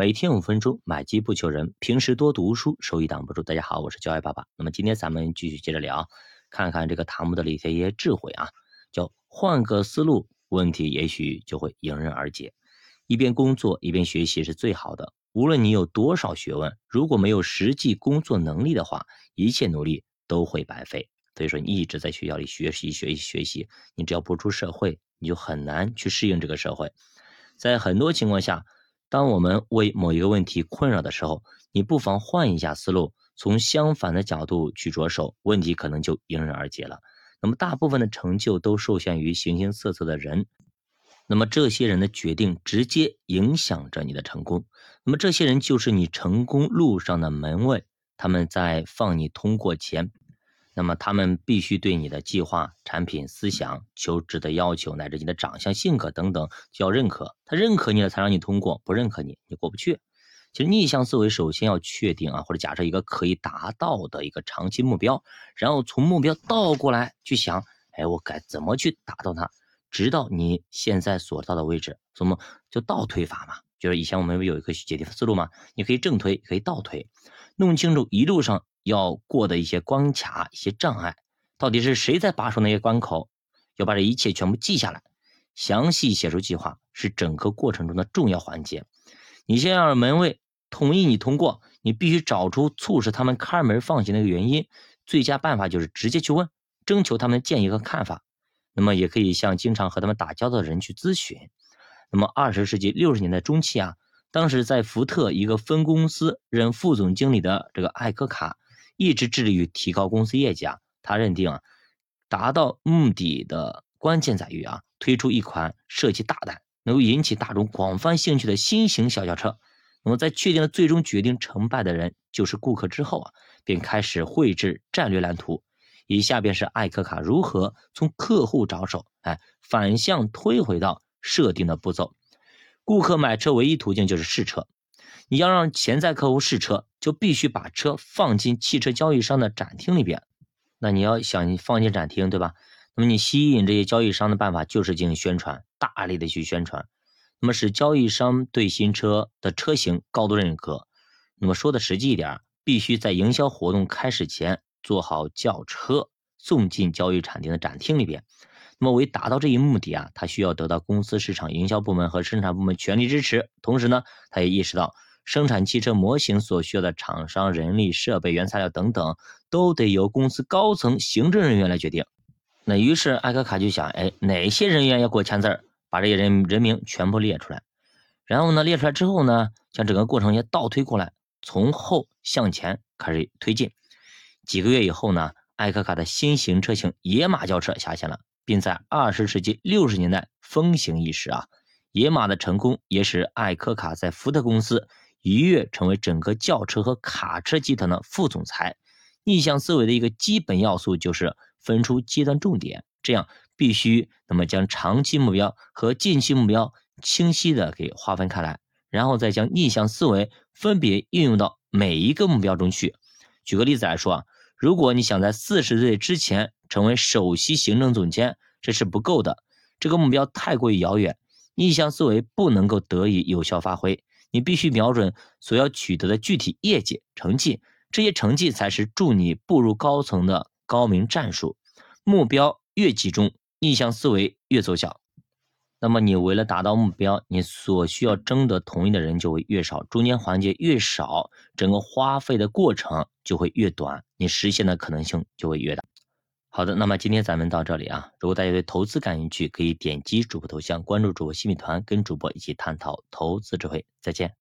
每天五分钟，买机不求人，平时多读书，收益挡不住。大家好，我是教爱爸爸。那么今天咱们继续接着聊，看看这个唐木的一些智慧啊，叫换个思路，问题也许就会迎刃而解。一边工作一边学习是最好的。无论你有多少学问，如果没有实际工作能力的话，一切努力都会白费。所以说，你一直在学校里学习学习学习，你只要不出社会，你就很难去适应这个社会。在很多情况下。当我们为某一个问题困扰的时候，你不妨换一下思路，从相反的角度去着手，问题可能就迎刃而解了。那么，大部分的成就都受限于形形色色的人，那么这些人的决定直接影响着你的成功。那么，这些人就是你成功路上的门卫，他们在放你通过前。那么他们必须对你的计划、产品、思想、求职的要求，乃至你的长相、性格等等，就要认可。他认可你了，才让你通过；不认可你，你过不去。其实逆向思维首先要确定啊，或者假设一个可以达到的一个长期目标，然后从目标倒过来去想，哎，我该怎么去达到它，直到你现在所到的位置。什么就倒推法嘛？就是以前我们不有一个解题思路嘛，你可以正推，可以倒推，弄清楚一路上。要过的一些关卡、一些障碍，到底是谁在把守那些关口？要把这一切全部记下来，详细写出计划，是整个过程中的重要环节。你先让门卫同意你通过，你必须找出促使他们开门放行的一个原因。最佳办法就是直接去问，征求他们的建议和看法。那么也可以向经常和他们打交道的人去咨询。那么二十世纪六十年代中期啊，当时在福特一个分公司任副总经理的这个艾科卡。一直致力于提高公司业绩啊，他认定啊，达到目的的关键在于啊，推出一款设计大胆、能够引起大众广泛兴趣的新型小轿车。那么在确定了最终决定成败的人就是顾客之后啊，便开始绘制战略蓝图。以下便是艾克卡如何从客户着手，哎，反向推回到设定的步骤。顾客买车唯一途径就是试车。你要让潜在客户试车，就必须把车放进汽车交易商的展厅里边。那你要想放进展厅，对吧？那么你吸引这些交易商的办法就是进行宣传，大力的去宣传，那么使交易商对新车的车型高度认可。那么说的实际一点，必须在营销活动开始前做好轿车送进交易展厅的展厅里边。那么为达到这一目的啊，他需要得到公司市场营销部门和生产部门全力支持。同时呢，他也意识到。生产汽车模型所需要的厂商、人力、设备、原材料等等，都得由公司高层行政人员来决定。那于是艾克卡就想，哎，哪些人员要给我签字儿？把这些人人名全部列出来。然后呢，列出来之后呢，将整个过程也倒推过来，从后向前开始推进。几个月以后呢，艾克卡的新型车型野马轿车下线了，并在二十世纪六十年代风行一时啊。野马的成功也使艾科卡在福特公司。一跃成为整个轿车和卡车集团的副总裁。逆向思维的一个基本要素就是分出阶段重点，这样必须那么将长期目标和近期目标清晰的给划分开来，然后再将逆向思维分别应用到每一个目标中去。举个例子来说啊，如果你想在四十岁之前成为首席行政总监，这是不够的，这个目标太过于遥远，逆向思维不能够得以有效发挥。你必须瞄准所要取得的具体业绩成绩，这些成绩才是助你步入高层的高明战术。目标越集中，逆向思维越奏效。那么你为了达到目标，你所需要征得同意的人就会越少，中间环节越少，整个花费的过程就会越短，你实现的可能性就会越大。好的，那么今天咱们到这里啊。如果大家对投资感兴趣，可以点击主播头像关注主播新米团，跟主播一起探讨投资智慧。再见。